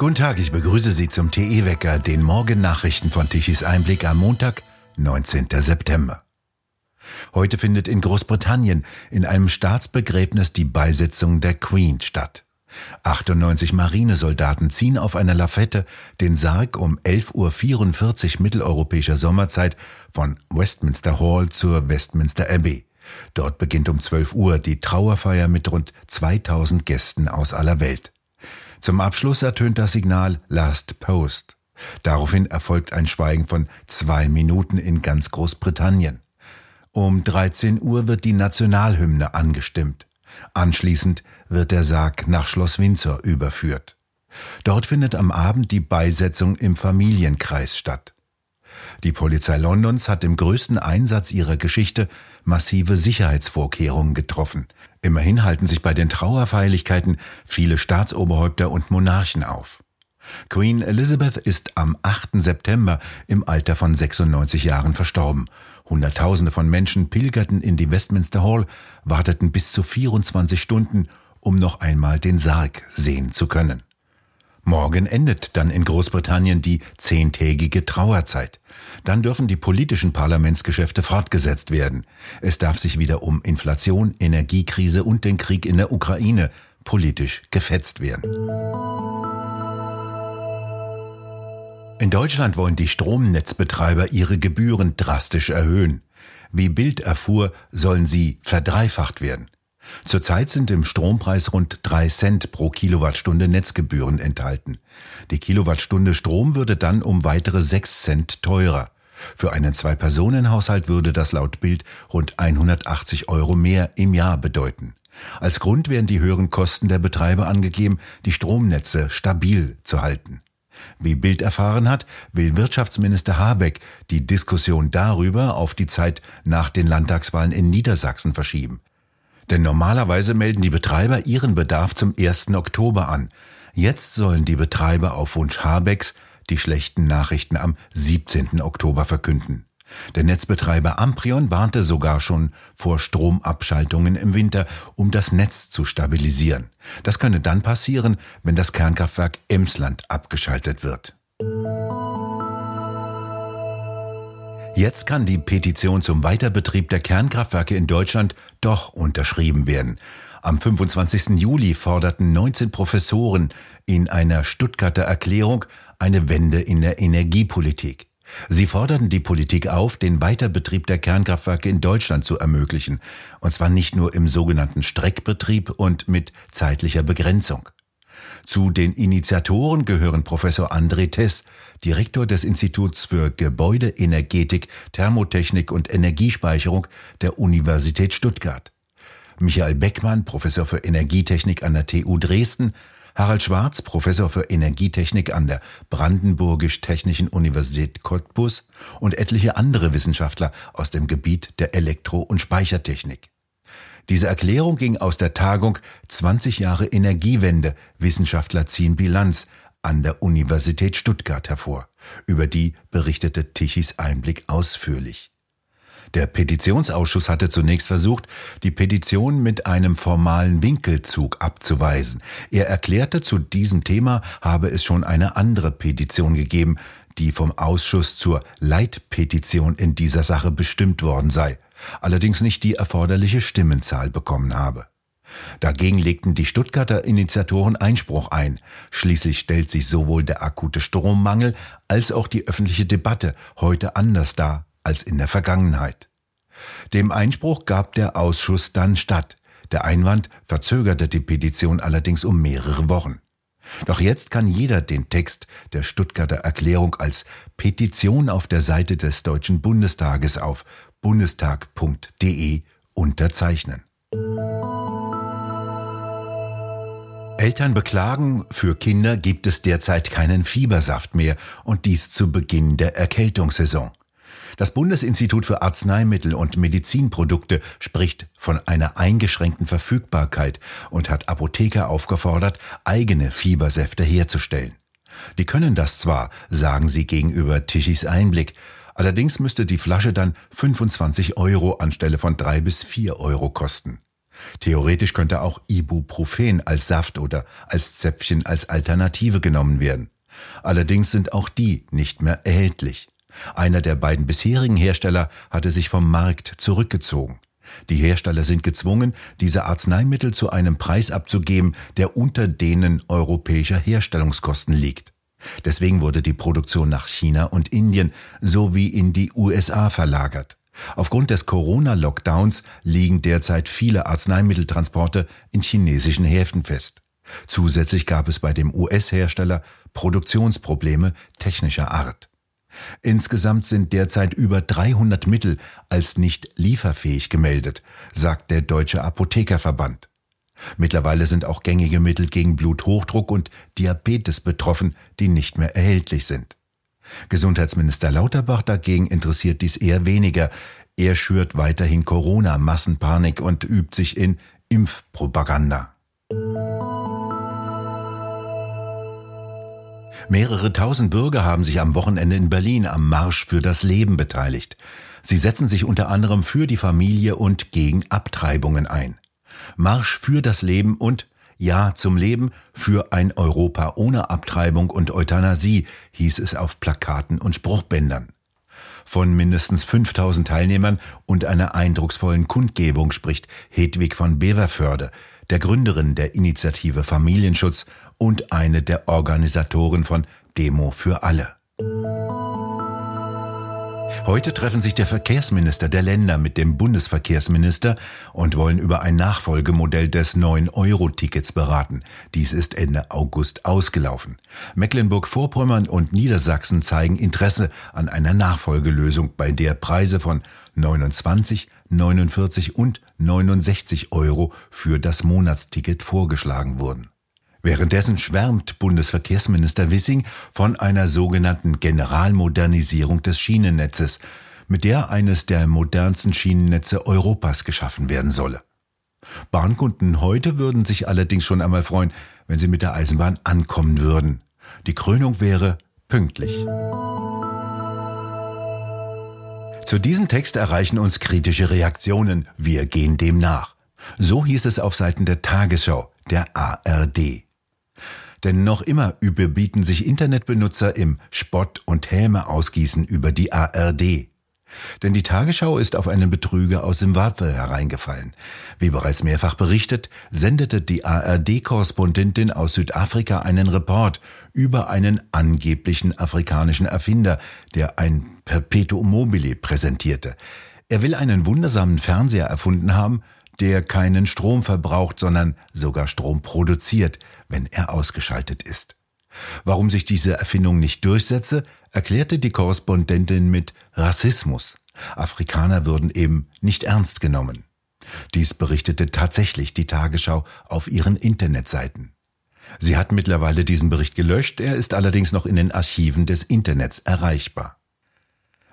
Guten Tag, ich begrüße Sie zum TE-Wecker, den Morgennachrichten von Tichys Einblick am Montag, 19. September. Heute findet in Großbritannien in einem Staatsbegräbnis die Beisetzung der Queen statt. 98 Marinesoldaten ziehen auf einer Lafette den Sarg um 11.44 Uhr mitteleuropäischer Sommerzeit von Westminster Hall zur Westminster Abbey. Dort beginnt um 12 Uhr die Trauerfeier mit rund 2000 Gästen aus aller Welt. Zum Abschluss ertönt das Signal Last Post. Daraufhin erfolgt ein Schweigen von zwei Minuten in ganz Großbritannien. Um 13 Uhr wird die Nationalhymne angestimmt. Anschließend wird der Sarg nach Schloss Windsor überführt. Dort findet am Abend die Beisetzung im Familienkreis statt. Die Polizei Londons hat im größten Einsatz ihrer Geschichte massive Sicherheitsvorkehrungen getroffen. Immerhin halten sich bei den Trauerfeierlichkeiten viele Staatsoberhäupter und Monarchen auf. Queen Elizabeth ist am 8. September im Alter von 96 Jahren verstorben. Hunderttausende von Menschen pilgerten in die Westminster Hall, warteten bis zu 24 Stunden, um noch einmal den Sarg sehen zu können. Morgen endet dann in Großbritannien die zehntägige Trauerzeit. Dann dürfen die politischen Parlamentsgeschäfte fortgesetzt werden. Es darf sich wieder um Inflation, Energiekrise und den Krieg in der Ukraine politisch gefetzt werden. In Deutschland wollen die Stromnetzbetreiber ihre Gebühren drastisch erhöhen. Wie Bild erfuhr, sollen sie verdreifacht werden. Zurzeit sind im Strompreis rund drei Cent pro Kilowattstunde Netzgebühren enthalten. Die Kilowattstunde Strom würde dann um weitere sechs Cent teurer. Für einen Zwei-Personen-Haushalt würde das laut Bild rund 180 Euro mehr im Jahr bedeuten. Als Grund werden die höheren Kosten der Betreiber angegeben, die Stromnetze stabil zu halten. Wie Bild erfahren hat, will Wirtschaftsminister Habeck die Diskussion darüber auf die Zeit nach den Landtagswahlen in Niedersachsen verschieben. Denn normalerweise melden die Betreiber ihren Bedarf zum 1. Oktober an. Jetzt sollen die Betreiber auf Wunsch Habecks die schlechten Nachrichten am 17. Oktober verkünden. Der Netzbetreiber Amprion warnte sogar schon vor Stromabschaltungen im Winter, um das Netz zu stabilisieren. Das könne dann passieren, wenn das Kernkraftwerk Emsland abgeschaltet wird. Jetzt kann die Petition zum Weiterbetrieb der Kernkraftwerke in Deutschland doch unterschrieben werden. Am 25. Juli forderten 19 Professoren in einer Stuttgarter Erklärung eine Wende in der Energiepolitik. Sie forderten die Politik auf, den Weiterbetrieb der Kernkraftwerke in Deutschland zu ermöglichen, und zwar nicht nur im sogenannten Streckbetrieb und mit zeitlicher Begrenzung. Zu den Initiatoren gehören Professor André Tess, Direktor des Instituts für Gebäudeenergetik, Thermotechnik und Energiespeicherung der Universität Stuttgart. Michael Beckmann, Professor für Energietechnik an der TU Dresden, Harald Schwarz, Professor für Energietechnik an der Brandenburgisch-Technischen Universität Cottbus und etliche andere Wissenschaftler aus dem Gebiet der Elektro- und Speichertechnik. Diese Erklärung ging aus der Tagung 20 Jahre Energiewende, Wissenschaftler ziehen Bilanz an der Universität Stuttgart hervor. Über die berichtete Tichys Einblick ausführlich. Der Petitionsausschuss hatte zunächst versucht, die Petition mit einem formalen Winkelzug abzuweisen. Er erklärte, zu diesem Thema habe es schon eine andere Petition gegeben, die vom Ausschuss zur Leitpetition in dieser Sache bestimmt worden sei, allerdings nicht die erforderliche Stimmenzahl bekommen habe. Dagegen legten die Stuttgarter Initiatoren Einspruch ein. Schließlich stellt sich sowohl der akute Strommangel als auch die öffentliche Debatte heute anders dar als in der Vergangenheit. Dem Einspruch gab der Ausschuss dann statt. Der Einwand verzögerte die Petition allerdings um mehrere Wochen. Doch jetzt kann jeder den Text der Stuttgarter Erklärung als Petition auf der Seite des Deutschen Bundestages auf bundestag.de unterzeichnen. Eltern beklagen, für Kinder gibt es derzeit keinen Fiebersaft mehr und dies zu Beginn der Erkältungssaison. Das Bundesinstitut für Arzneimittel und Medizinprodukte spricht von einer eingeschränkten Verfügbarkeit und hat Apotheker aufgefordert, eigene Fiebersäfte herzustellen. Die können das zwar, sagen sie gegenüber Tischis Einblick, allerdings müsste die Flasche dann 25 Euro anstelle von drei bis vier Euro kosten. Theoretisch könnte auch Ibuprofen als Saft oder als Zäpfchen als Alternative genommen werden. Allerdings sind auch die nicht mehr erhältlich. Einer der beiden bisherigen Hersteller hatte sich vom Markt zurückgezogen. Die Hersteller sind gezwungen, diese Arzneimittel zu einem Preis abzugeben, der unter denen europäischer Herstellungskosten liegt. Deswegen wurde die Produktion nach China und Indien sowie in die USA verlagert. Aufgrund des Corona-Lockdowns liegen derzeit viele Arzneimitteltransporte in chinesischen Häfen fest. Zusätzlich gab es bei dem US-Hersteller Produktionsprobleme technischer Art. Insgesamt sind derzeit über 300 Mittel als nicht lieferfähig gemeldet, sagt der Deutsche Apothekerverband. Mittlerweile sind auch gängige Mittel gegen Bluthochdruck und Diabetes betroffen, die nicht mehr erhältlich sind. Gesundheitsminister Lauterbach dagegen interessiert dies eher weniger. Er schürt weiterhin Corona, Massenpanik und übt sich in Impfpropaganda. Mehrere tausend Bürger haben sich am Wochenende in Berlin am Marsch für das Leben beteiligt. Sie setzen sich unter anderem für die Familie und gegen Abtreibungen ein. Marsch für das Leben und Ja zum Leben für ein Europa ohne Abtreibung und Euthanasie hieß es auf Plakaten und Spruchbändern. Von mindestens 5000 Teilnehmern und einer eindrucksvollen Kundgebung spricht Hedwig von Beverförde, der Gründerin der Initiative Familienschutz und eine der Organisatoren von Demo für alle. Heute treffen sich der Verkehrsminister der Länder mit dem Bundesverkehrsminister und wollen über ein Nachfolgemodell des 9-Euro-Tickets beraten. Dies ist Ende August ausgelaufen. Mecklenburg-Vorpommern und Niedersachsen zeigen Interesse an einer Nachfolgelösung, bei der Preise von 29, 49 und 69 Euro für das Monatsticket vorgeschlagen wurden. Währenddessen schwärmt Bundesverkehrsminister Wissing von einer sogenannten Generalmodernisierung des Schienennetzes, mit der eines der modernsten Schienennetze Europas geschaffen werden solle. Bahnkunden heute würden sich allerdings schon einmal freuen, wenn sie mit der Eisenbahn ankommen würden. Die Krönung wäre pünktlich. Zu diesem Text erreichen uns kritische Reaktionen. Wir gehen dem nach. So hieß es auf Seiten der Tagesschau, der ARD. Denn noch immer überbieten sich Internetbenutzer im Spott und Häme ausgießen über die ARD. Denn die Tagesschau ist auf einen Betrüger aus Simbabwe hereingefallen. Wie bereits mehrfach berichtet, sendete die ARD-Korrespondentin aus Südafrika einen Report über einen angeblichen afrikanischen Erfinder, der ein Perpetuum mobile präsentierte. Er will einen wundersamen Fernseher erfunden haben, der keinen Strom verbraucht, sondern sogar Strom produziert, wenn er ausgeschaltet ist. Warum sich diese Erfindung nicht durchsetze, erklärte die Korrespondentin mit Rassismus. Afrikaner würden eben nicht ernst genommen. Dies berichtete tatsächlich die Tagesschau auf ihren Internetseiten. Sie hat mittlerweile diesen Bericht gelöscht, er ist allerdings noch in den Archiven des Internets erreichbar.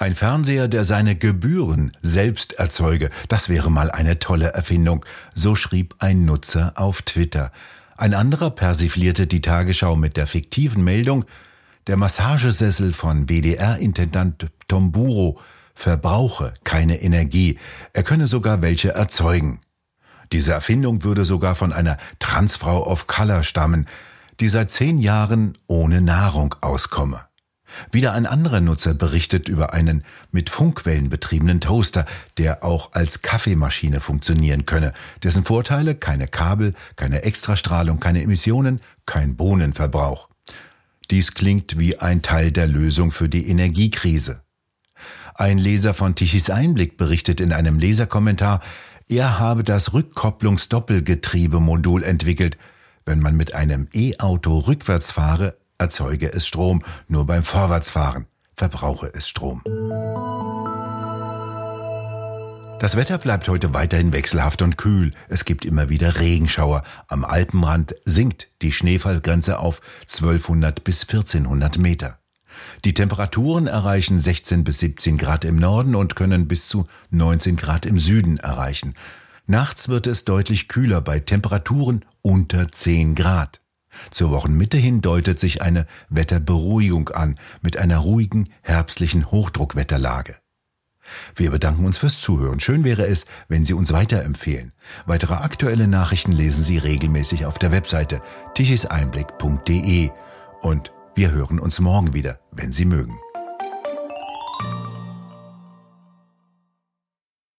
Ein Fernseher, der seine Gebühren selbst erzeuge, das wäre mal eine tolle Erfindung, so schrieb ein Nutzer auf Twitter. Ein anderer persiflierte die Tagesschau mit der fiktiven Meldung, der Massagesessel von WDR-Intendant Tomburo verbrauche keine Energie, er könne sogar welche erzeugen. Diese Erfindung würde sogar von einer Transfrau of Color stammen, die seit zehn Jahren ohne Nahrung auskomme. Wieder ein anderer Nutzer berichtet über einen mit Funkwellen betriebenen Toaster, der auch als Kaffeemaschine funktionieren könne, dessen Vorteile keine Kabel, keine Extrastrahlung, keine Emissionen, kein Bohnenverbrauch. Dies klingt wie ein Teil der Lösung für die Energiekrise. Ein Leser von Tichys Einblick berichtet in einem Leserkommentar, er habe das Rückkopplungsdoppelgetriebemodul entwickelt. Wenn man mit einem E-Auto rückwärts fahre, erzeuge es Strom, nur beim Vorwärtsfahren verbrauche es Strom. Das Wetter bleibt heute weiterhin wechselhaft und kühl. Es gibt immer wieder Regenschauer. Am Alpenrand sinkt die Schneefallgrenze auf 1200 bis 1400 Meter. Die Temperaturen erreichen 16 bis 17 Grad im Norden und können bis zu 19 Grad im Süden erreichen. Nachts wird es deutlich kühler bei Temperaturen unter 10 Grad. Zur Wochenmitte hin deutet sich eine Wetterberuhigung an mit einer ruhigen herbstlichen Hochdruckwetterlage. Wir bedanken uns fürs Zuhören. Schön wäre es, wenn Sie uns weiterempfehlen. Weitere aktuelle Nachrichten lesen Sie regelmäßig auf der Webseite tichiseinblick.de und wir hören uns morgen wieder, wenn Sie mögen.